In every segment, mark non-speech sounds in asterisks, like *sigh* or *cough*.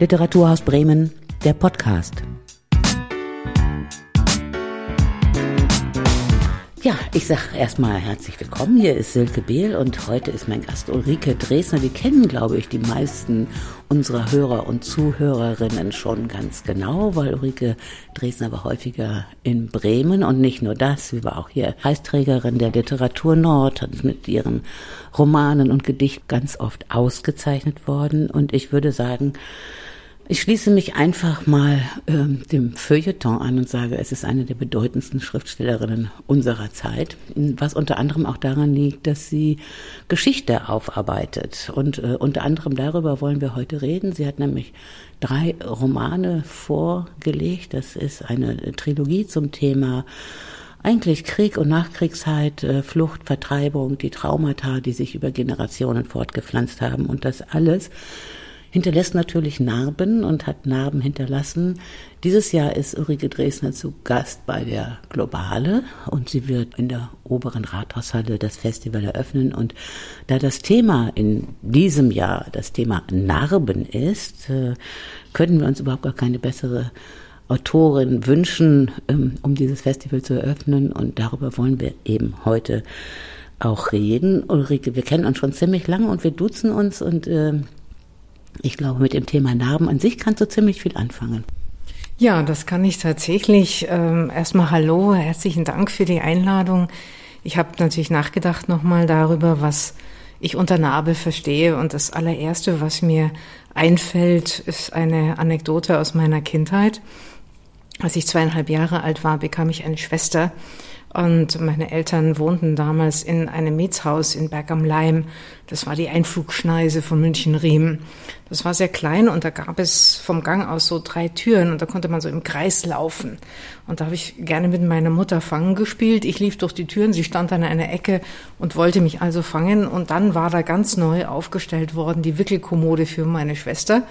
Literaturhaus Bremen, der Podcast. Ja, ich sage erstmal herzlich willkommen. Hier ist Silke Behl und heute ist mein Gast Ulrike Dresner. Die kennen, glaube ich, die meisten unserer Hörer und Zuhörerinnen schon ganz genau, weil Ulrike Dresner war häufiger in Bremen und nicht nur das. Sie war auch hier Preisträgerin der Literatur Nord, hat mit ihren Romanen und Gedicht ganz oft ausgezeichnet worden. Und ich würde sagen, ich schließe mich einfach mal ähm, dem Feuilleton an und sage, es ist eine der bedeutendsten Schriftstellerinnen unserer Zeit, was unter anderem auch daran liegt, dass sie Geschichte aufarbeitet. Und äh, unter anderem darüber wollen wir heute reden. Sie hat nämlich drei Romane vorgelegt. Das ist eine Trilogie zum Thema eigentlich Krieg und Nachkriegszeit, äh, Flucht, Vertreibung, die Traumata, die sich über Generationen fortgepflanzt haben und das alles hinterlässt natürlich Narben und hat Narben hinterlassen. Dieses Jahr ist Ulrike Dresner zu Gast bei der Globale und sie wird in der oberen Rathaushalle das Festival eröffnen. Und da das Thema in diesem Jahr das Thema Narben ist, äh, können wir uns überhaupt gar keine bessere Autorin wünschen, ähm, um dieses Festival zu eröffnen. Und darüber wollen wir eben heute auch reden. Ulrike, wir kennen uns schon ziemlich lange und wir duzen uns und äh, ich glaube, mit dem Thema Narben an sich kannst du ziemlich viel anfangen. Ja, das kann ich tatsächlich. Ähm, erstmal hallo, herzlichen Dank für die Einladung. Ich habe natürlich nachgedacht nochmal darüber, was ich unter Narbe verstehe. Und das allererste, was mir einfällt, ist eine Anekdote aus meiner Kindheit. Als ich zweieinhalb Jahre alt war, bekam ich eine Schwester, und meine Eltern wohnten damals in einem Mietshaus in Berg am Leim. Das war die Einflugschneise von München-Riem. Das war sehr klein und da gab es vom Gang aus so drei Türen und da konnte man so im Kreis laufen. Und da habe ich gerne mit meiner Mutter fangen gespielt. Ich lief durch die Türen, sie stand an einer Ecke und wollte mich also fangen. Und dann war da ganz neu aufgestellt worden die Wickelkommode für meine Schwester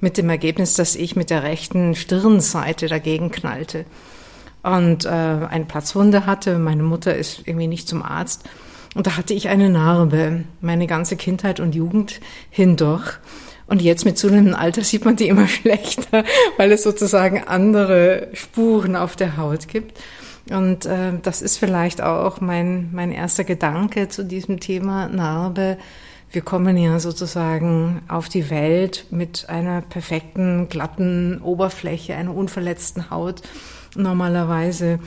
mit dem Ergebnis, dass ich mit der rechten Stirnseite dagegen knallte und äh, eine Platzwunde hatte. Meine Mutter ist irgendwie nicht zum Arzt. Und da hatte ich eine Narbe, meine ganze Kindheit und Jugend hindurch. Und jetzt mit zunehmendem Alter sieht man die immer *laughs* schlechter, weil es sozusagen andere Spuren auf der Haut gibt. Und äh, das ist vielleicht auch mein, mein erster Gedanke zu diesem Thema Narbe. Wir kommen ja sozusagen auf die Welt mit einer perfekten, glatten Oberfläche, einer unverletzten Haut normalerweise.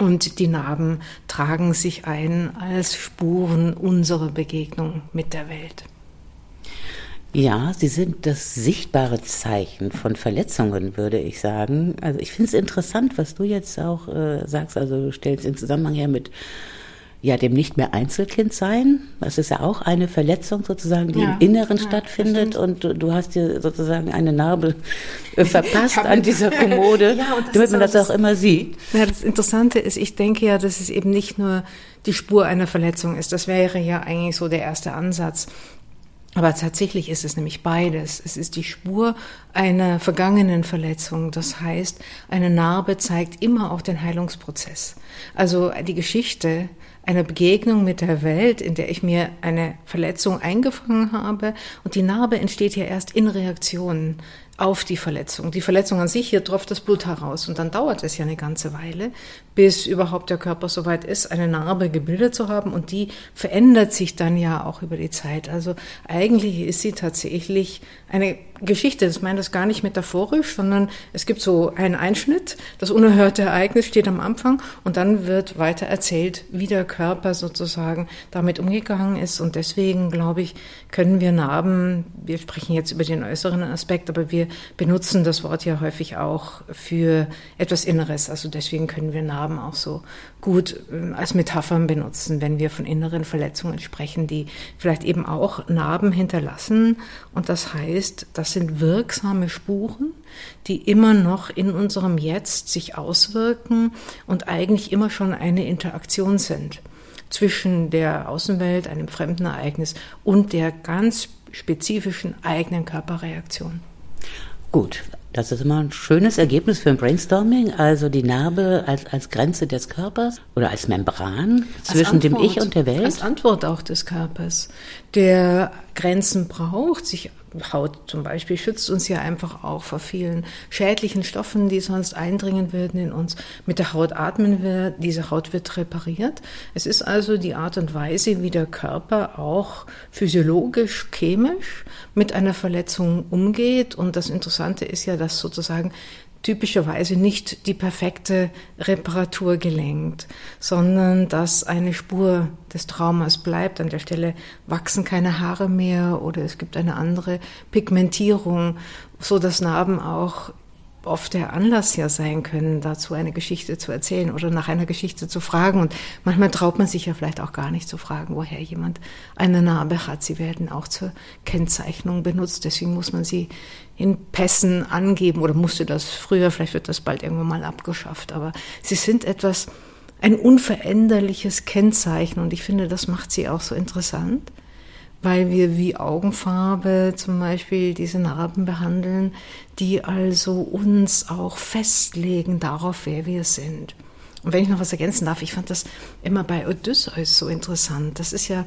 Und die Narben tragen sich ein als Spuren unserer Begegnung mit der Welt. Ja, sie sind das sichtbare Zeichen von Verletzungen, würde ich sagen. Also ich finde es interessant, was du jetzt auch äh, sagst. Also du stellst in Zusammenhang her mit ja, dem nicht mehr Einzelkind sein. Das ist ja auch eine Verletzung sozusagen, die ja, im Inneren ja, stattfindet und du, du, hast dir sozusagen eine Narbe verpasst an dieser Kommode, *laughs* ja, damit man das auch immer sieht. Ja, das Interessante ist, ich denke ja, dass es eben nicht nur die Spur einer Verletzung ist. Das wäre ja eigentlich so der erste Ansatz. Aber tatsächlich ist es nämlich beides. Es ist die Spur einer vergangenen Verletzung. Das heißt, eine Narbe zeigt immer auch den Heilungsprozess. Also die Geschichte einer Begegnung mit der Welt, in der ich mir eine Verletzung eingefangen habe. Und die Narbe entsteht ja erst in Reaktionen auf die Verletzung. Die Verletzung an sich, hier tropft das Blut heraus. Und dann dauert es ja eine ganze Weile, bis überhaupt der Körper soweit ist, eine Narbe gebildet zu haben. Und die verändert sich dann ja auch über die Zeit. Also eigentlich ist sie tatsächlich eine Geschichte. Ich meine das gar nicht metaphorisch, sondern es gibt so einen Einschnitt. Das unerhörte Ereignis steht am Anfang und dann wird weiter erzählt, wie der Körper sozusagen damit umgegangen ist. Und deswegen, glaube ich, können wir Narben, wir sprechen jetzt über den äußeren Aspekt, aber wir benutzen das Wort ja häufig auch für etwas Inneres. Also deswegen können wir Narben auch so gut ähm, als Metaphern benutzen, wenn wir von inneren Verletzungen sprechen, die vielleicht eben auch Narben hinterlassen. Und das heißt, das sind wirksame Spuren, die immer noch in unserem Jetzt sich auswirken und eigentlich immer schon eine Interaktion sind zwischen der Außenwelt, einem fremden Ereignis und der ganz spezifischen eigenen Körperreaktion. Gut, das ist immer ein schönes Ergebnis für ein Brainstorming, also die Narbe als, als Grenze des Körpers oder als Membran zwischen Antwort, dem Ich und der Welt. Als Antwort auch des Körpers, der Grenzen braucht, sich Haut zum Beispiel schützt uns ja einfach auch vor vielen schädlichen Stoffen, die sonst eindringen würden in uns. Mit der Haut atmen wir, diese Haut wird repariert. Es ist also die Art und Weise, wie der Körper auch physiologisch, chemisch mit einer Verletzung umgeht. Und das Interessante ist ja, dass sozusagen typischerweise nicht die perfekte Reparatur gelenkt, sondern dass eine Spur des Traumas bleibt. An der Stelle wachsen keine Haare mehr oder es gibt eine andere Pigmentierung, so dass Narben auch oft der Anlass ja sein können, dazu eine Geschichte zu erzählen oder nach einer Geschichte zu fragen. Und manchmal traut man sich ja vielleicht auch gar nicht zu fragen, woher jemand eine Narbe hat. Sie werden auch zur Kennzeichnung benutzt. Deswegen muss man sie in Pässen angeben oder musste das früher, vielleicht wird das bald irgendwann mal abgeschafft. Aber sie sind etwas, ein unveränderliches Kennzeichen. Und ich finde, das macht sie auch so interessant weil wir wie Augenfarbe zum Beispiel diese Narben behandeln, die also uns auch festlegen darauf, wer wir sind. Und wenn ich noch was ergänzen darf, ich fand das immer bei Odysseus so interessant. Das ist ja,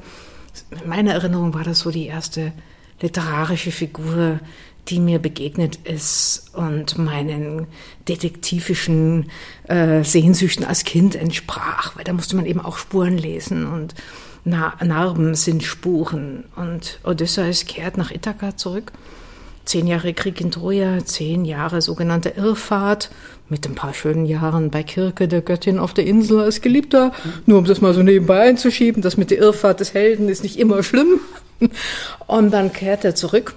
in meiner Erinnerung war das so die erste literarische Figur, die mir begegnet ist und meinen detektivischen äh, Sehnsüchten als Kind entsprach, weil da musste man eben auch Spuren lesen und Narben sind Spuren. Und Odysseus kehrt nach Ithaka zurück. Zehn Jahre Krieg in Troja, zehn Jahre sogenannte Irrfahrt, mit ein paar schönen Jahren bei Kirke der Göttin auf der Insel als Geliebter. Nur um das mal so nebenbei einzuschieben, das mit der Irrfahrt des Helden ist nicht immer schlimm. Und dann kehrt er zurück.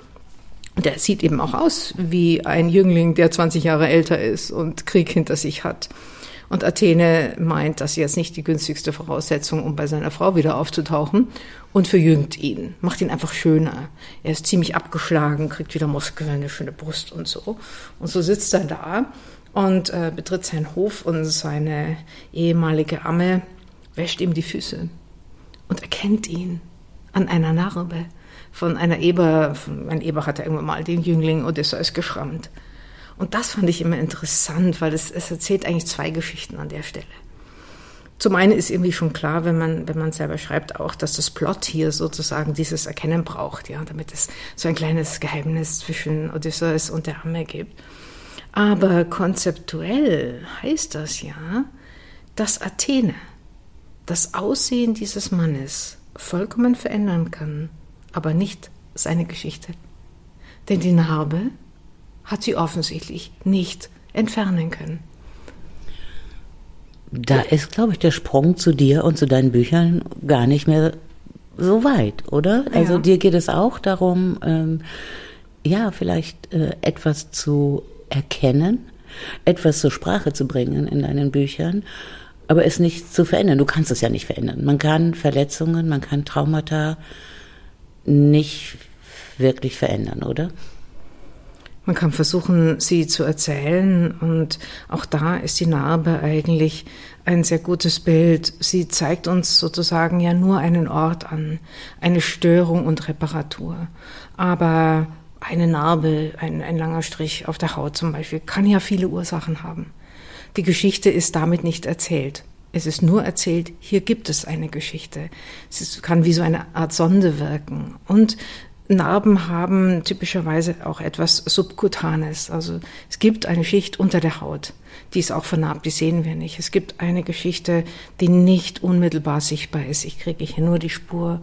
Der sieht eben auch aus wie ein Jüngling, der 20 Jahre älter ist und Krieg hinter sich hat. Und Athene meint, das ist jetzt nicht die günstigste Voraussetzung, um bei seiner Frau wieder aufzutauchen und verjüngt ihn, macht ihn einfach schöner. Er ist ziemlich abgeschlagen, kriegt wieder Muskeln, eine schöne Brust und so. Und so sitzt er da und äh, betritt seinen Hof und seine ehemalige Amme wäscht ihm die Füße und erkennt ihn an einer Narbe von einer Eber. Ein Eber hat er irgendwann mal den Jüngling Odysseus geschrammt. Und das fand ich immer interessant, weil es, es erzählt eigentlich zwei Geschichten an der Stelle. Zum einen ist irgendwie schon klar, wenn man, wenn man selber schreibt, auch, dass das Plot hier sozusagen dieses Erkennen braucht, ja, damit es so ein kleines Geheimnis zwischen Odysseus und der Amme gibt. Aber konzeptuell heißt das ja, dass Athene das Aussehen dieses Mannes vollkommen verändern kann, aber nicht seine Geschichte. Denn die Narbe hat sie offensichtlich nicht entfernen können. Da ist, glaube ich, der Sprung zu dir und zu deinen Büchern gar nicht mehr so weit, oder? Ja. Also dir geht es auch darum, ähm, ja, vielleicht äh, etwas zu erkennen, etwas zur Sprache zu bringen in deinen Büchern, aber es nicht zu verändern. Du kannst es ja nicht verändern. Man kann Verletzungen, man kann Traumata nicht wirklich verändern, oder? Man kann versuchen, sie zu erzählen und auch da ist die Narbe eigentlich ein sehr gutes Bild. Sie zeigt uns sozusagen ja nur einen Ort an, eine Störung und Reparatur. Aber eine Narbe, ein, ein langer Strich auf der Haut zum Beispiel, kann ja viele Ursachen haben. Die Geschichte ist damit nicht erzählt. Es ist nur erzählt, hier gibt es eine Geschichte. Es kann wie so eine Art Sonde wirken. Und Narben haben typischerweise auch etwas Subkutanes. Also es gibt eine Schicht unter der Haut, die ist auch vernarbt, die sehen wir nicht. Es gibt eine Geschichte, die nicht unmittelbar sichtbar ist. Ich kriege hier nur die Spur.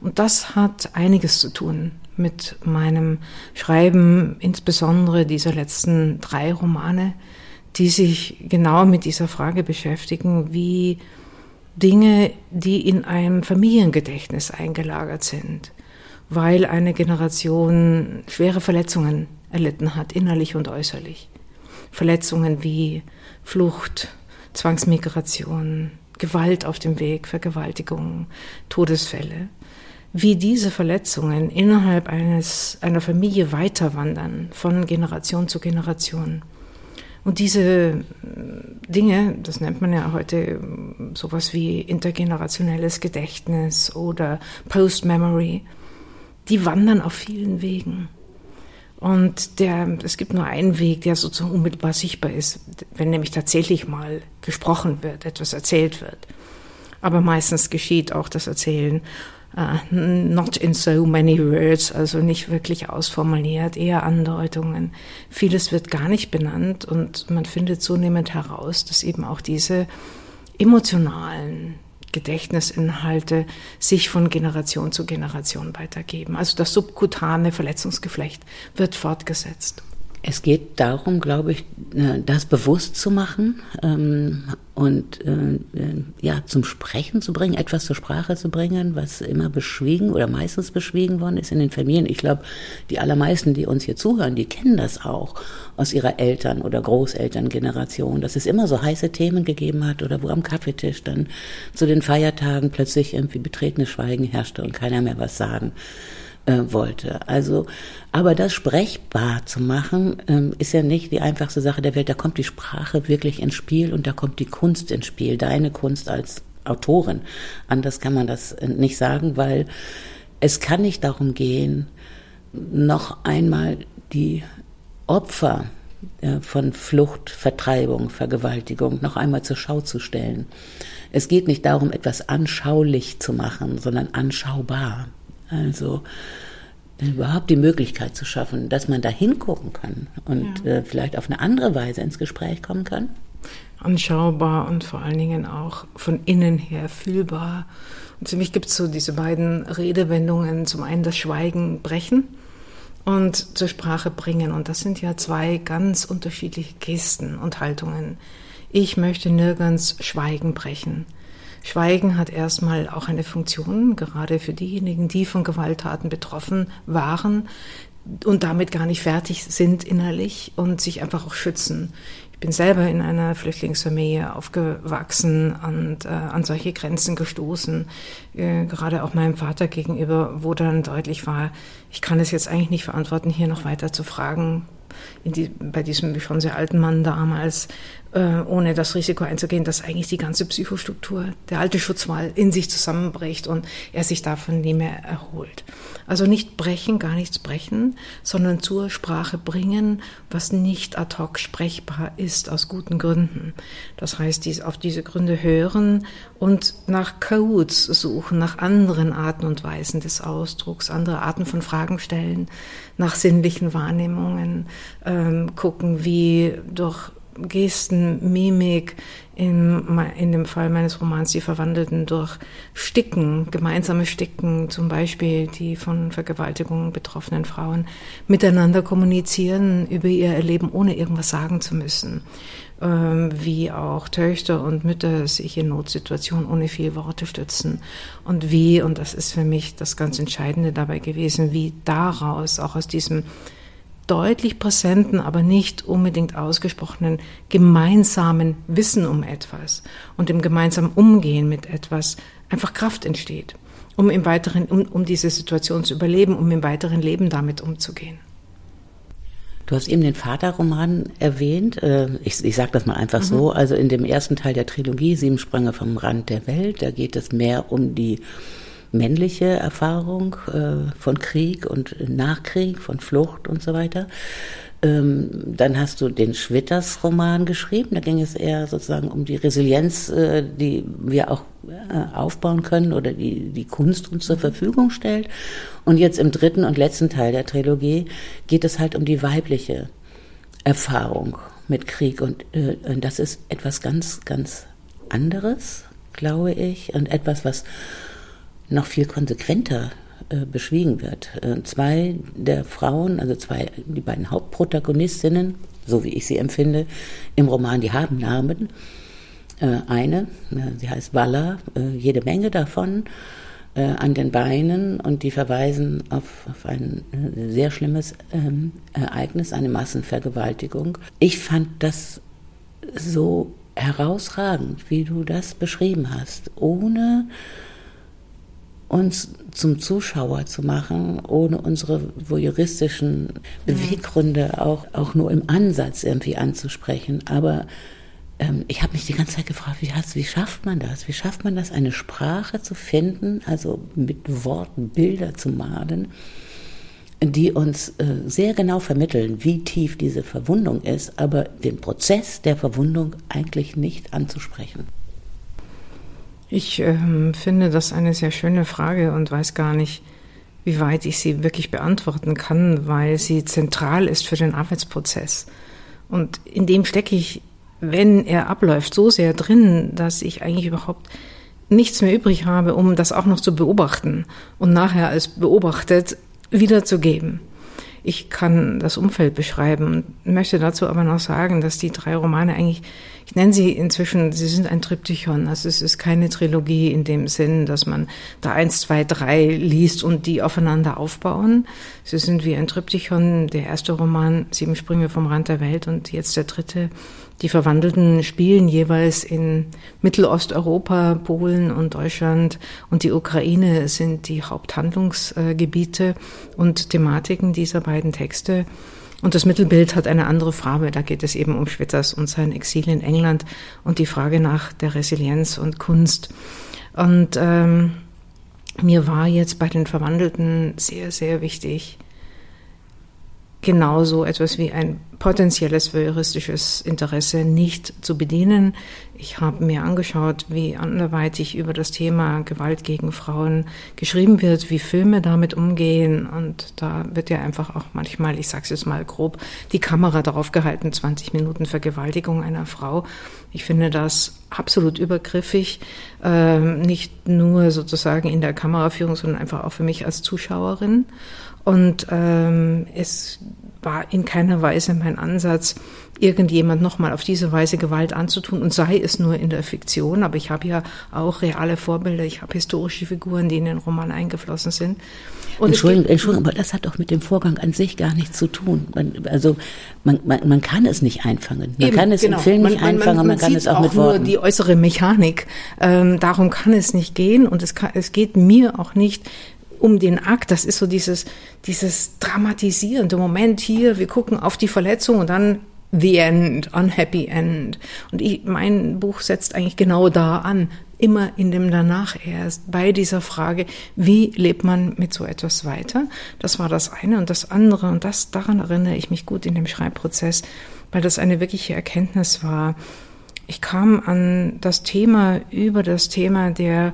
Und das hat einiges zu tun mit meinem Schreiben, insbesondere dieser letzten drei Romane, die sich genau mit dieser Frage beschäftigen, wie Dinge, die in einem Familiengedächtnis eingelagert sind, weil eine Generation schwere Verletzungen erlitten hat, innerlich und äußerlich. Verletzungen wie Flucht, Zwangsmigration, Gewalt auf dem Weg, Vergewaltigung, Todesfälle. Wie diese Verletzungen innerhalb eines, einer Familie weiterwandern, von Generation zu Generation. Und diese Dinge, das nennt man ja heute sowas wie intergenerationelles Gedächtnis oder Post-Memory, die wandern auf vielen Wegen. Und der, es gibt nur einen Weg, der sozusagen unmittelbar sichtbar ist, wenn nämlich tatsächlich mal gesprochen wird, etwas erzählt wird. Aber meistens geschieht auch das Erzählen uh, not in so many words, also nicht wirklich ausformuliert, eher Andeutungen. Vieles wird gar nicht benannt und man findet zunehmend heraus, dass eben auch diese emotionalen Gedächtnisinhalte sich von Generation zu Generation weitergeben. Also das subkutane Verletzungsgeflecht wird fortgesetzt. Es geht darum, glaube ich, äh, das bewusst zu machen ähm, und äh, äh, ja zum Sprechen zu bringen, etwas zur Sprache zu bringen, was immer beschwiegen oder meistens beschwiegen worden ist in den Familien. Ich glaube, die allermeisten, die uns hier zuhören, die kennen das auch aus ihrer Eltern- oder Großelterngeneration, dass es immer so heiße Themen gegeben hat oder wo am Kaffeetisch dann zu den Feiertagen plötzlich irgendwie betretenes Schweigen herrschte und keiner mehr was sagen äh, wollte. Also, aber das sprechbar zu machen, ähm, ist ja nicht die einfachste Sache der Welt. Da kommt die Sprache wirklich ins Spiel und da kommt die Kunst ins Spiel, deine Kunst als Autorin. Anders kann man das äh, nicht sagen, weil es kann nicht darum gehen, noch einmal die Opfer äh, von Flucht, Vertreibung, Vergewaltigung noch einmal zur Schau zu stellen. Es geht nicht darum, etwas anschaulich zu machen, sondern anschaubar. Also überhaupt die Möglichkeit zu schaffen, dass man da hingucken kann und ja. äh, vielleicht auf eine andere Weise ins Gespräch kommen kann. Anschaubar und vor allen Dingen auch von innen her fühlbar. Und für mich gibt es so diese beiden Redewendungen, zum einen das Schweigen brechen und zur Sprache bringen. Und das sind ja zwei ganz unterschiedliche Gesten und Haltungen. Ich möchte nirgends Schweigen brechen. Schweigen hat erstmal auch eine Funktion, gerade für diejenigen, die von Gewalttaten betroffen waren und damit gar nicht fertig sind innerlich und sich einfach auch schützen. Ich bin selber in einer Flüchtlingsfamilie aufgewachsen und äh, an solche Grenzen gestoßen, äh, gerade auch meinem Vater gegenüber, wo dann deutlich war, ich kann es jetzt eigentlich nicht verantworten, hier noch weiter zu fragen, die, bei diesem schon sehr alten Mann damals, ohne das Risiko einzugehen, dass eigentlich die ganze Psychostruktur, der alte Schutzwall in sich zusammenbricht und er sich davon nie mehr erholt. Also nicht brechen, gar nichts brechen, sondern zur Sprache bringen, was nicht ad hoc sprechbar ist, aus guten Gründen. Das heißt, dies, auf diese Gründe hören und nach Codes suchen, nach anderen Arten und Weisen des Ausdrucks, andere Arten von Fragen stellen, nach sinnlichen Wahrnehmungen, ähm, gucken, wie durch Gesten, Mimik, in, in dem Fall meines Romans die Verwandelten durch Sticken, gemeinsame Sticken, zum Beispiel die von Vergewaltigungen betroffenen Frauen, miteinander kommunizieren über ihr Erleben, ohne irgendwas sagen zu müssen. Ähm, wie auch Töchter und Mütter sich in Notsituationen ohne viel Worte stützen. Und wie, und das ist für mich das ganz Entscheidende dabei gewesen, wie daraus, auch aus diesem deutlich präsenten, aber nicht unbedingt ausgesprochenen gemeinsamen Wissen um etwas und dem gemeinsamen Umgehen mit etwas einfach Kraft entsteht, um im weiteren, um, um diese Situation zu überleben, um im weiteren Leben damit umzugehen. Du hast eben den Vaterroman erwähnt. Äh, ich, ich sage das mal einfach mhm. so. Also in dem ersten Teil der Trilogie, Sieben Sprünge vom Rand der Welt, da geht es mehr um die männliche Erfahrung äh, von Krieg und Nachkrieg, von Flucht und so weiter. Ähm, dann hast du den Schwitters-Roman geschrieben. Da ging es eher sozusagen um die Resilienz, äh, die wir auch äh, aufbauen können oder die die Kunst uns zur Verfügung stellt. Und jetzt im dritten und letzten Teil der Trilogie geht es halt um die weibliche Erfahrung mit Krieg. Und äh, das ist etwas ganz, ganz anderes, glaube ich, und etwas, was noch viel konsequenter äh, beschwiegen wird. Äh, zwei der Frauen, also zwei, die beiden Hauptprotagonistinnen, so wie ich sie empfinde, im Roman, die haben Namen. Äh, eine, sie heißt Walla, jede Menge davon an den Beinen und die verweisen auf, auf ein sehr schlimmes ähm, Ereignis, eine Massenvergewaltigung. Ich fand das so herausragend, wie du das beschrieben hast, ohne uns zum Zuschauer zu machen, ohne unsere voyeuristischen Beweggründe auch, auch nur im Ansatz irgendwie anzusprechen. Aber ähm, ich habe mich die ganze Zeit gefragt, wie, wie schafft man das? Wie schafft man das, eine Sprache zu finden, also mit Worten Bilder zu malen, die uns äh, sehr genau vermitteln, wie tief diese Verwundung ist, aber den Prozess der Verwundung eigentlich nicht anzusprechen. Ich ähm, finde das eine sehr schöne Frage und weiß gar nicht, wie weit ich sie wirklich beantworten kann, weil sie zentral ist für den Arbeitsprozess. Und in dem stecke ich, wenn er abläuft, so sehr drin, dass ich eigentlich überhaupt nichts mehr übrig habe, um das auch noch zu beobachten und nachher als beobachtet wiederzugeben. Ich kann das Umfeld beschreiben und möchte dazu aber noch sagen, dass die drei Romane eigentlich, ich nenne sie inzwischen, sie sind ein Triptychon. Also es ist keine Trilogie in dem Sinn, dass man da eins, zwei, drei liest und die aufeinander aufbauen. Sie sind wie ein Triptychon. Der erste Roman, Sieben Sprünge vom Rand der Welt und jetzt der dritte, die Verwandelten spielen jeweils in Mittelosteuropa, Polen und Deutschland und die Ukraine sind die Haupthandlungsgebiete und Thematiken dieser beiden Texte. Und das Mittelbild hat eine andere Farbe. Da geht es eben um Schwitters und sein Exil in England und die Frage nach der Resilienz und Kunst. Und ähm, mir war jetzt bei den Verwandelten sehr, sehr wichtig, genauso etwas wie ein potenzielles voyeuristisches Interesse nicht zu bedienen. Ich habe mir angeschaut, wie anderweitig über das Thema Gewalt gegen Frauen geschrieben wird, wie Filme damit umgehen. Und da wird ja einfach auch manchmal, ich sage es jetzt mal grob, die Kamera darauf gehalten, 20 Minuten Vergewaltigung einer Frau. Ich finde das absolut übergriffig, nicht nur sozusagen in der Kameraführung, sondern einfach auch für mich als Zuschauerin. Und ähm, es war in keiner Weise mein Ansatz, irgendjemand nochmal auf diese Weise Gewalt anzutun und sei es nur in der Fiktion. Aber ich habe ja auch reale Vorbilder, ich habe historische Figuren, die in den Roman eingeflossen sind. Und Entschuldigung, Entschuldigung, aber das hat doch mit dem Vorgang an sich gar nichts zu tun. Man, also man, man, man kann es nicht einfangen. Man Eben, kann es genau. im Film nicht man, einfangen, man, man, man kann es auch, auch mit Worten. nur die äußere Mechanik. Ähm, darum kann es nicht gehen und es, kann, es geht mir auch nicht um den Akt. Das ist so dieses, dieses dramatisierende Moment hier. Wir gucken auf die Verletzung und dann the end, unhappy end. Und ich, mein Buch setzt eigentlich genau da an. Immer in dem danach erst bei dieser Frage, wie lebt man mit so etwas weiter? Das war das eine und das andere und das, daran erinnere ich mich gut in dem Schreibprozess, weil das eine wirkliche Erkenntnis war. Ich kam an das Thema über das Thema der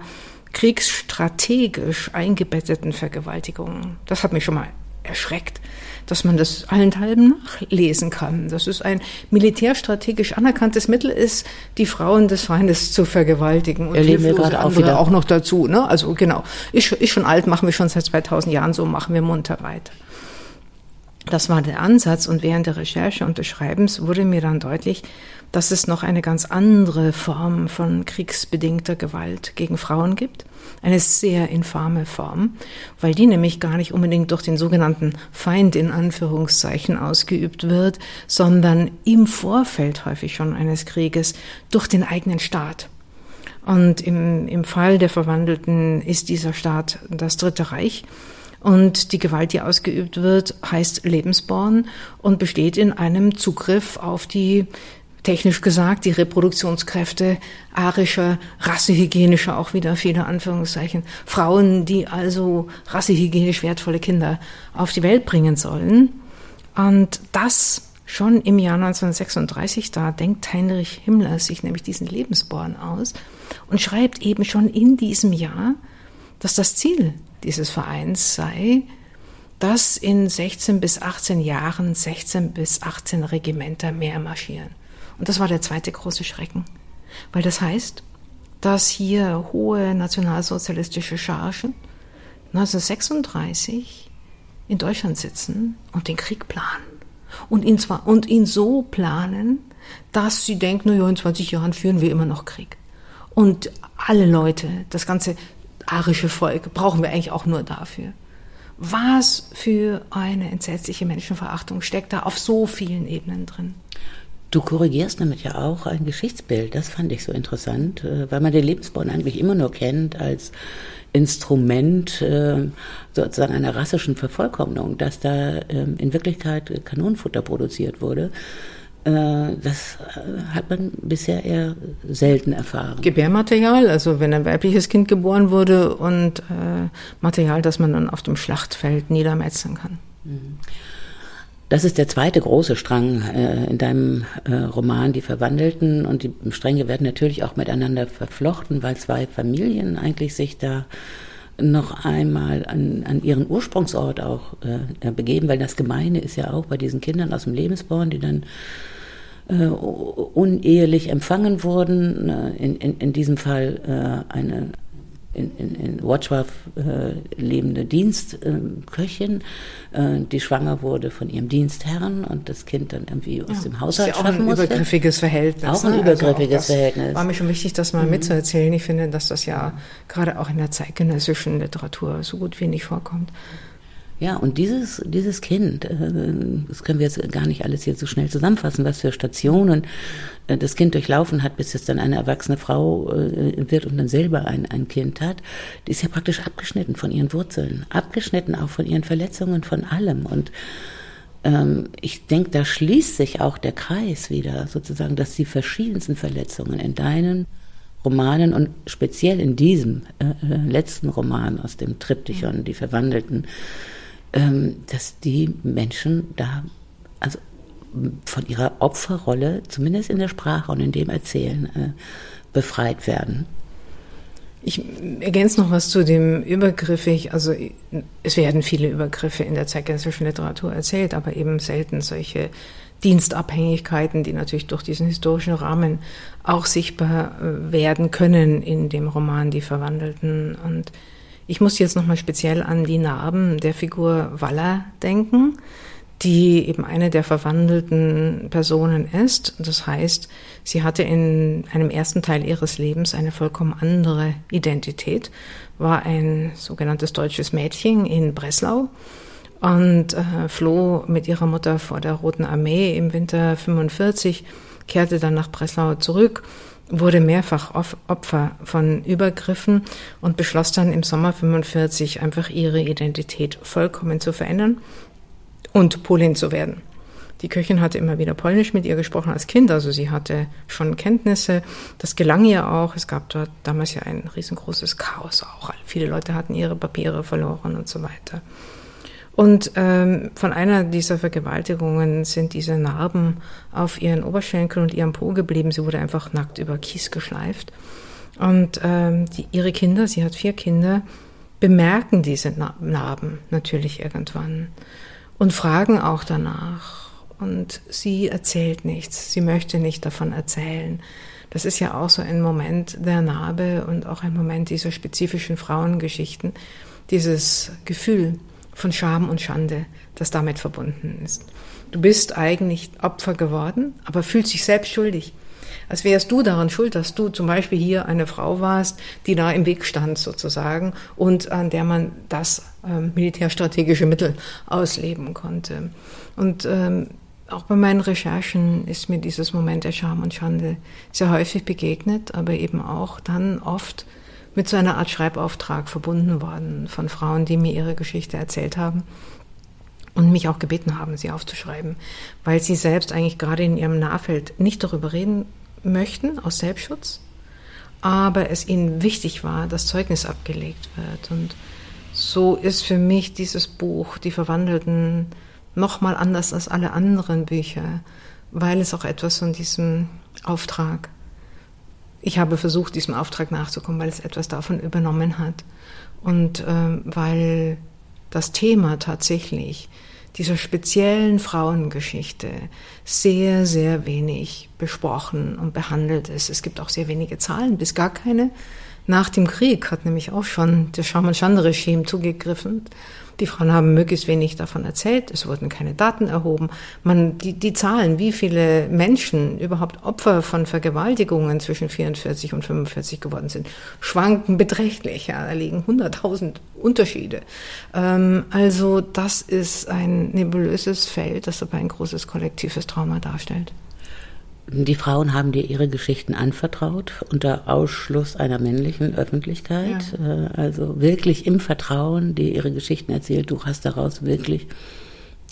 kriegsstrategisch eingebetteten Vergewaltigungen. Das hat mich schon mal erschreckt, dass man das allenthalben nachlesen kann. Das ist ein militärstrategisch anerkanntes Mittel ist, die Frauen des Feindes zu vergewaltigen und Erleben wir gerade auch wieder auch noch dazu. Ne? Also genau, ist, ist schon alt, machen wir schon seit 2000 Jahren so, machen wir munter weiter. Das war der Ansatz und während der Recherche und des Schreibens wurde mir dann deutlich, dass es noch eine ganz andere Form von kriegsbedingter Gewalt gegen Frauen gibt. Eine sehr infame Form, weil die nämlich gar nicht unbedingt durch den sogenannten Feind in Anführungszeichen ausgeübt wird, sondern im Vorfeld häufig schon eines Krieges durch den eigenen Staat. Und im, im Fall der Verwandelten ist dieser Staat das Dritte Reich. Und die Gewalt, die ausgeübt wird, heißt Lebensborn und besteht in einem Zugriff auf die technisch gesagt die Reproduktionskräfte arischer, rassehygienischer, auch wieder viele Anführungszeichen, Frauen, die also rassehygienisch wertvolle Kinder auf die Welt bringen sollen. Und das schon im Jahr 1936, da denkt Heinrich Himmler sich nämlich diesen Lebensborn aus und schreibt eben schon in diesem Jahr, dass das Ziel dieses Vereins sei, dass in 16 bis 18 Jahren 16 bis 18 Regimenter mehr marschieren. Und das war der zweite große Schrecken. Weil das heißt, dass hier hohe nationalsozialistische Chargen 1936 in Deutschland sitzen und den Krieg planen. Und ihn zwar, und ihn so planen, dass sie denken, naja, in 20 Jahren führen wir immer noch Krieg. Und alle Leute, das ganze arische Volk, brauchen wir eigentlich auch nur dafür. Was für eine entsetzliche Menschenverachtung steckt da auf so vielen Ebenen drin. Du korrigierst damit ja auch ein Geschichtsbild. Das fand ich so interessant, äh, weil man den Lebensbaum eigentlich immer nur kennt als Instrument äh, sozusagen einer rassischen Vervollkommnung, dass da ähm, in Wirklichkeit Kanonenfutter produziert wurde. Äh, das hat man bisher eher selten erfahren. Gebärmaterial, also wenn ein weibliches Kind geboren wurde und Material, das man dann auf dem Schlachtfeld niedermetzeln kann. Mhm. Das ist der zweite große Strang äh, in deinem äh, Roman, die Verwandelten. Und die Stränge werden natürlich auch miteinander verflochten, weil zwei Familien eigentlich sich da noch einmal an, an ihren Ursprungsort auch äh, begeben, weil das Gemeine ist ja auch bei diesen Kindern aus dem Lebensborn, die dann äh, unehelich empfangen wurden, äh, in, in, in diesem Fall äh, eine in, in, in Watchworth äh, lebende Dienstköchin, äh, die schwanger wurde von ihrem Dienstherrn und das Kind dann irgendwie aus ja, dem Haushalt ist ja auch ein musste. übergriffiges Verhältnis. Auch ein ne? übergriffiges also auch Verhältnis. War mir schon wichtig, das mal mhm. mitzuerzählen. Ich finde, dass das ja gerade auch in der zeitgenössischen Literatur so gut wie nicht vorkommt. Ja, und dieses, dieses Kind, äh, das können wir jetzt gar nicht alles hier so schnell zusammenfassen, was für Stationen äh, das Kind durchlaufen hat, bis es dann eine erwachsene Frau äh, wird und dann selber ein, ein Kind hat, die ist ja praktisch abgeschnitten von ihren Wurzeln, abgeschnitten auch von ihren Verletzungen, von allem. Und ähm, ich denke, da schließt sich auch der Kreis wieder, sozusagen, dass die verschiedensten Verletzungen in deinen Romanen und speziell in diesem äh, letzten Roman aus dem Triptychon, die Verwandelten, dass die Menschen da, also von ihrer Opferrolle, zumindest in der Sprache und in dem Erzählen, äh, befreit werden. Ich ergänze noch was zu dem übergriffig. Also es werden viele Übergriffe in der zeitgenössischen Literatur erzählt, aber eben selten solche Dienstabhängigkeiten, die natürlich durch diesen historischen Rahmen auch sichtbar äh, werden können in dem Roman Die Verwandelten. Und ich muss jetzt nochmal speziell an die Narben der Figur Waller denken, die eben eine der verwandelten Personen ist. Das heißt, sie hatte in einem ersten Teil ihres Lebens eine vollkommen andere Identität, war ein sogenanntes deutsches Mädchen in Breslau und äh, floh mit ihrer Mutter vor der Roten Armee im Winter 45, kehrte dann nach Breslau zurück wurde mehrfach Opfer von Übergriffen und beschloss dann im Sommer 45 einfach ihre Identität vollkommen zu verändern und Polin zu werden. Die Köchin hatte immer wieder Polnisch mit ihr gesprochen als Kind, also sie hatte schon Kenntnisse. Das gelang ihr auch. Es gab dort damals ja ein riesengroßes Chaos auch. Viele Leute hatten ihre Papiere verloren und so weiter. Und ähm, von einer dieser Vergewaltigungen sind diese Narben auf ihren Oberschenkel und ihrem Po geblieben. Sie wurde einfach nackt über Kies geschleift. Und ähm, die, ihre Kinder, sie hat vier Kinder, bemerken diese Narben natürlich irgendwann und fragen auch danach. Und sie erzählt nichts. Sie möchte nicht davon erzählen. Das ist ja auch so ein Moment der Narbe und auch ein Moment dieser spezifischen Frauengeschichten. Dieses Gefühl, von Scham und Schande, das damit verbunden ist. Du bist eigentlich Opfer geworden, aber fühlst dich selbst schuldig. Als wärst du daran schuld, dass du zum Beispiel hier eine Frau warst, die da im Weg stand sozusagen und an der man das ähm, militärstrategische Mittel ausleben konnte. Und ähm, auch bei meinen Recherchen ist mir dieses Moment der Scham und Schande sehr häufig begegnet, aber eben auch dann oft mit so einer Art Schreibauftrag verbunden worden von Frauen, die mir ihre Geschichte erzählt haben und mich auch gebeten haben, sie aufzuschreiben, weil sie selbst eigentlich gerade in ihrem Nahfeld nicht darüber reden möchten, aus Selbstschutz, aber es ihnen wichtig war, dass Zeugnis abgelegt wird. Und so ist für mich dieses Buch, Die Verwandelten, nochmal anders als alle anderen Bücher, weil es auch etwas von diesem Auftrag ich habe versucht, diesem Auftrag nachzukommen, weil es etwas davon übernommen hat und äh, weil das Thema tatsächlich dieser speziellen Frauengeschichte sehr, sehr wenig besprochen und behandelt ist. Es gibt auch sehr wenige Zahlen, bis gar keine. Nach dem Krieg hat nämlich auch schon das Scham-und-Schande-Regime zugegriffen die Frauen haben möglichst wenig davon erzählt. Es wurden keine Daten erhoben. Man, die, die Zahlen, wie viele Menschen überhaupt Opfer von Vergewaltigungen zwischen 44 und 45 geworden sind, schwanken beträchtlich. Ja, da liegen 100.000 Unterschiede. Ähm, also das ist ein nebulöses Feld, das aber ein großes kollektives Trauma darstellt. Die Frauen haben dir ihre Geschichten anvertraut unter Ausschluss einer männlichen Öffentlichkeit. Ja. Äh, also wirklich im Vertrauen, die ihre Geschichten erzählt. Du hast daraus wirklich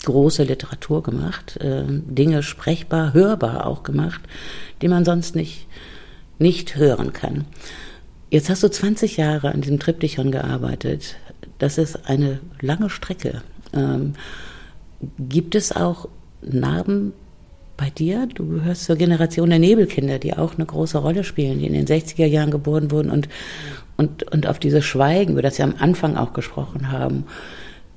große Literatur gemacht, äh, Dinge sprechbar, hörbar auch gemacht, die man sonst nicht, nicht hören kann. Jetzt hast du 20 Jahre an diesem Triptychon gearbeitet. Das ist eine lange Strecke. Ähm, gibt es auch Narben bei dir? Du gehörst zur Generation der Nebelkinder, die auch eine große Rolle spielen, die in den 60er Jahren geboren wurden und, und, und auf dieses Schweigen, über das wir am Anfang auch gesprochen haben,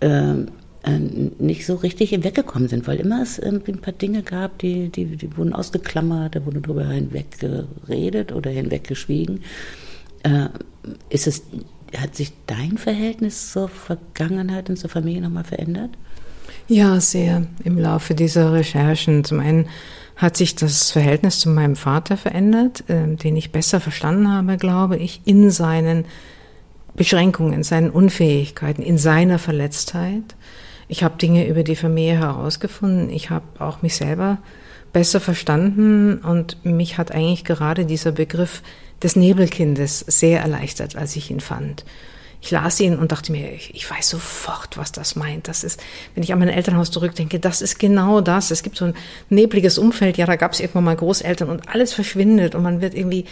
ähm, äh, nicht so richtig hinweggekommen sind, weil immer es irgendwie ein paar Dinge gab, die, die, die wurden ausgeklammert, da wurde drüber hinweggeredet oder hinweggeschwiegen. Äh, ist es, hat sich dein Verhältnis zur Vergangenheit und zur Familie nochmal verändert? Ja, sehr. Im Laufe dieser Recherchen. Zum einen hat sich das Verhältnis zu meinem Vater verändert, äh, den ich besser verstanden habe, glaube ich, in seinen Beschränkungen, seinen Unfähigkeiten, in seiner Verletztheit. Ich habe Dinge über die Familie herausgefunden. Ich habe auch mich selber besser verstanden und mich hat eigentlich gerade dieser Begriff des Nebelkindes sehr erleichtert, als ich ihn fand. Ich las ihn und dachte mir, ich, ich, weiß sofort, was das meint. Das ist, wenn ich an mein Elternhaus zurückdenke, das ist genau das. Es gibt so ein nebliges Umfeld. Ja, da gab es irgendwann mal Großeltern und alles verschwindet und man wird irgendwie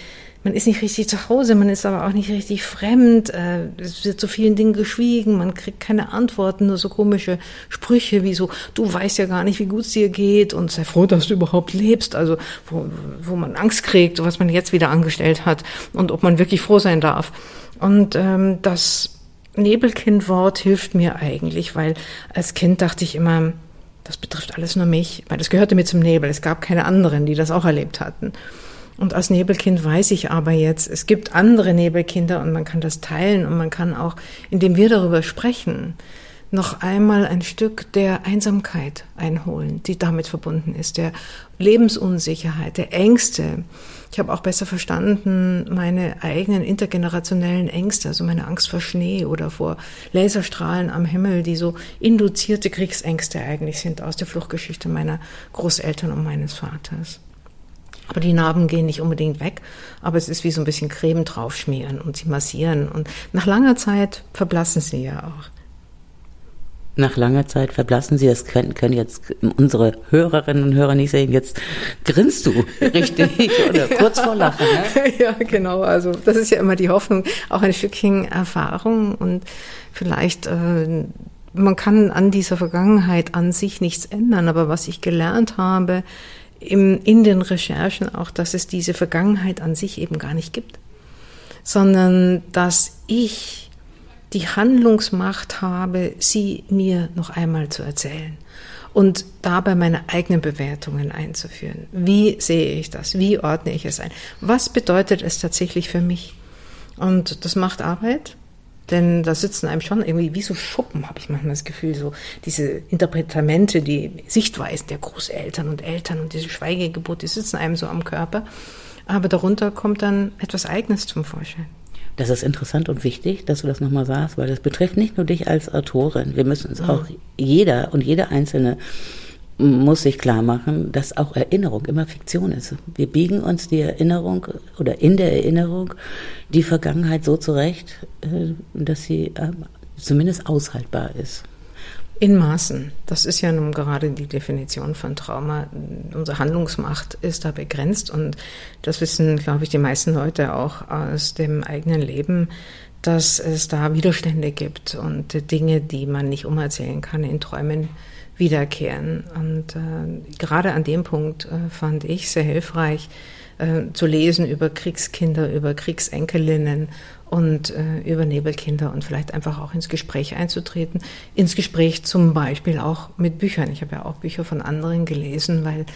man ist nicht richtig zu Hause, man ist aber auch nicht richtig fremd, äh, es wird zu vielen Dingen geschwiegen, man kriegt keine Antworten, nur so komische Sprüche wie so, du weißt ja gar nicht, wie gut es dir geht und sei froh, dass du überhaupt lebst, also wo, wo man Angst kriegt, was man jetzt wieder angestellt hat und ob man wirklich froh sein darf. Und ähm, das Nebelkind-Wort hilft mir eigentlich, weil als Kind dachte ich immer, das betrifft alles nur mich, weil das gehörte mir zum Nebel. Es gab keine anderen, die das auch erlebt hatten. Und als Nebelkind weiß ich aber jetzt, es gibt andere Nebelkinder und man kann das teilen und man kann auch, indem wir darüber sprechen, noch einmal ein Stück der Einsamkeit einholen, die damit verbunden ist, der Lebensunsicherheit, der Ängste. Ich habe auch besser verstanden meine eigenen intergenerationellen Ängste, also meine Angst vor Schnee oder vor Laserstrahlen am Himmel, die so induzierte Kriegsängste eigentlich sind aus der Fluchtgeschichte meiner Großeltern und meines Vaters. Aber die Narben gehen nicht unbedingt weg, aber es ist wie so ein bisschen Creme draufschmieren und sie massieren. Und nach langer Zeit verblassen sie ja auch. Nach langer Zeit verblassen sie, das können, können jetzt unsere Hörerinnen und Hörer nicht sehen. Jetzt grinst du richtig *laughs* oder kurz vor Lachen. Ne? *laughs* Ja, genau. Also das ist ja immer die Hoffnung, auch ein Stückchen Erfahrung und vielleicht äh, man kann an dieser Vergangenheit an sich nichts ändern, aber was ich gelernt habe, im, in den Recherchen auch, dass es diese Vergangenheit an sich eben gar nicht gibt, sondern dass ich die Handlungsmacht habe, sie mir noch einmal zu erzählen und dabei meine eigenen Bewertungen einzuführen. Wie sehe ich das? Wie ordne ich es ein? Was bedeutet es tatsächlich für mich? Und das macht Arbeit. Denn da sitzen einem schon irgendwie wie so Schuppen, habe ich manchmal das Gefühl, so diese Interpretamente, die Sichtweisen der Großeltern und Eltern und diese Schweigegebot, die sitzen einem so am Körper. Aber darunter kommt dann etwas Eigenes zum Vorschein. Das ist interessant und wichtig, dass du das nochmal sagst, weil das betrifft nicht nur dich als Autorin. Wir müssen uns mhm. auch jeder und jede Einzelne muss sich klar machen, dass auch Erinnerung immer Fiktion ist. Wir biegen uns die Erinnerung oder in der Erinnerung die Vergangenheit so zurecht, äh, dass sie ähm, zumindest aushaltbar ist. In Maßen. Das ist ja nun gerade die Definition von Trauma. Unsere Handlungsmacht ist da begrenzt und das wissen, glaube ich, die meisten Leute auch aus dem eigenen Leben, dass es da Widerstände gibt und Dinge, die man nicht umerzählen kann in Träumen wiederkehren. Und äh, gerade an dem Punkt äh, fand ich sehr hilfreich äh, zu lesen über Kriegskinder, über Kriegsenkelinnen und äh, über Nebelkinder und vielleicht einfach auch ins Gespräch einzutreten. Ins Gespräch zum Beispiel auch mit Büchern. Ich habe ja auch Bücher von anderen gelesen, weil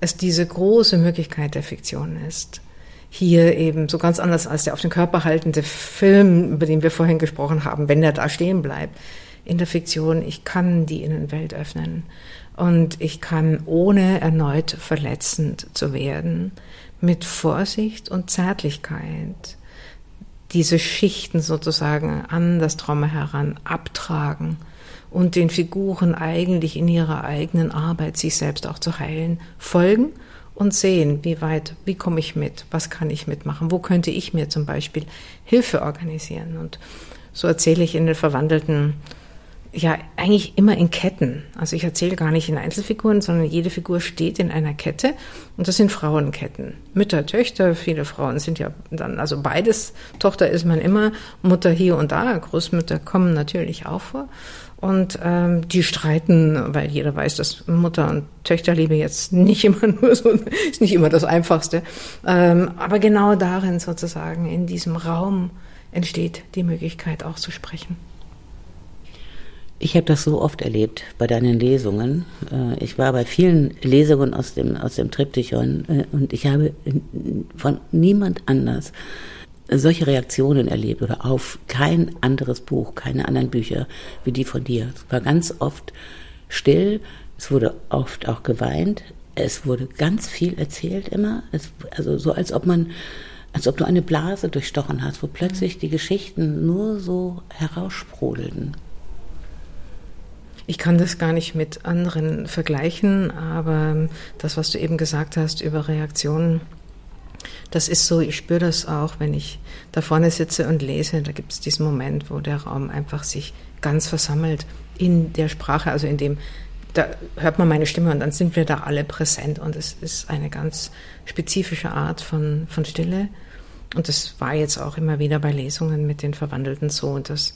es diese große Möglichkeit der Fiktion ist. Hier eben so ganz anders als der auf den Körper haltende Film, über den wir vorhin gesprochen haben, wenn der da stehen bleibt in der Fiktion, ich kann die Innenwelt öffnen und ich kann, ohne erneut verletzend zu werden, mit Vorsicht und Zärtlichkeit diese Schichten sozusagen an das Trauma heran abtragen und den Figuren eigentlich in ihrer eigenen Arbeit, sich selbst auch zu heilen, folgen und sehen, wie weit, wie komme ich mit, was kann ich mitmachen, wo könnte ich mir zum Beispiel Hilfe organisieren. Und so erzähle ich in den verwandelten ja eigentlich immer in Ketten. Also ich erzähle gar nicht in Einzelfiguren, sondern jede Figur steht in einer Kette und das sind Frauenketten. Mütter, Töchter, viele Frauen sind ja dann, also beides. Tochter ist man immer, Mutter hier und da, Großmütter kommen natürlich auch vor. Und ähm, die streiten, weil jeder weiß, dass Mutter- und Töchterliebe jetzt nicht immer *laughs* nur so, ist nicht immer das Einfachste. Ähm, aber genau darin sozusagen, in diesem Raum entsteht die Möglichkeit auch zu sprechen. Ich habe das so oft erlebt bei deinen Lesungen. Äh, ich war bei vielen Lesungen aus dem, aus dem Triptychon äh, und ich habe von niemand anders solche Reaktionen erlebt oder auf kein anderes Buch, keine anderen Bücher wie die von dir. Es war ganz oft still, es wurde oft auch geweint, es wurde ganz viel erzählt immer, es, also so als ob man, als ob du eine Blase durchstochen hast, wo plötzlich die Geschichten nur so heraussprudelten. Ich kann das gar nicht mit anderen vergleichen, aber das, was du eben gesagt hast über Reaktionen, das ist so, ich spüre das auch, wenn ich da vorne sitze und lese, da gibt es diesen Moment, wo der Raum einfach sich ganz versammelt in der Sprache, also in dem, da hört man meine Stimme und dann sind wir da alle präsent. Und es ist eine ganz spezifische Art von, von Stille. Und das war jetzt auch immer wieder bei Lesungen mit den Verwandelten so und das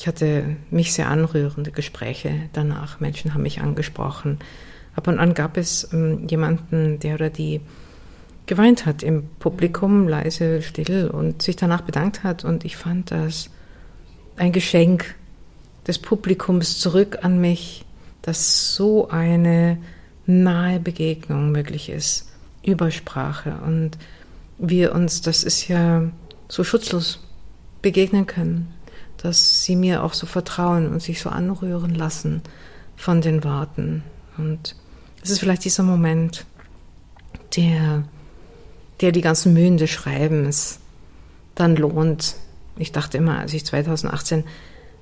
ich hatte mich sehr anrührende Gespräche danach. Menschen haben mich angesprochen. Ab und an gab es ähm, jemanden, der oder die geweint hat im Publikum, leise, still und sich danach bedankt hat. Und ich fand das ein Geschenk des Publikums zurück an mich, dass so eine nahe Begegnung möglich ist über Sprache und wir uns, das ist ja so schutzlos begegnen können dass sie mir auch so vertrauen und sich so anrühren lassen von den Worten. Und es ist vielleicht dieser Moment, der, der die ganzen Mühen des Schreibens dann lohnt. Ich dachte immer, als ich 2018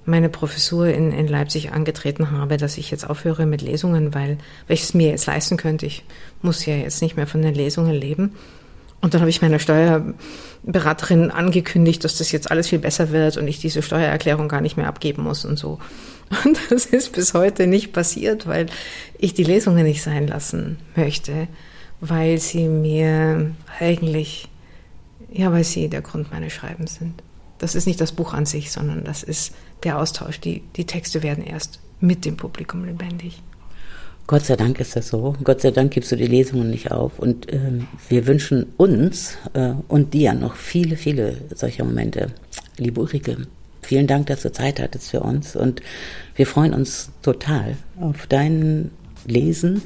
meine Professur in, in Leipzig angetreten habe, dass ich jetzt aufhöre mit Lesungen, weil, weil ich es mir jetzt leisten könnte. Ich muss ja jetzt nicht mehr von den Lesungen leben. Und dann habe ich meiner Steuerberaterin angekündigt, dass das jetzt alles viel besser wird und ich diese Steuererklärung gar nicht mehr abgeben muss und so. *laughs* Und das ist bis heute nicht passiert, weil ich die Lesungen nicht sein lassen möchte, weil sie mir eigentlich, ja, weil sie der Grund meines Schreibens sind. Das ist nicht das Buch an sich, sondern das ist der Austausch. Die, die Texte werden erst mit dem Publikum lebendig. Gott sei Dank ist das so. Gott sei Dank gibst du die Lesungen nicht auf. Und äh, wir wünschen uns äh, und dir noch viele, viele solcher Momente. Liebe Ulrike, vielen Dank, dass du Zeit hattest für uns. Und wir freuen uns total auf dein Lesen,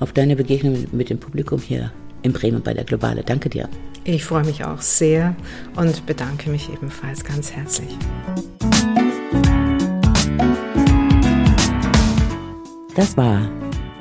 auf deine Begegnung mit dem Publikum hier in Bremen bei der Globale. Danke dir. Ich freue mich auch sehr und bedanke mich ebenfalls ganz herzlich. Das war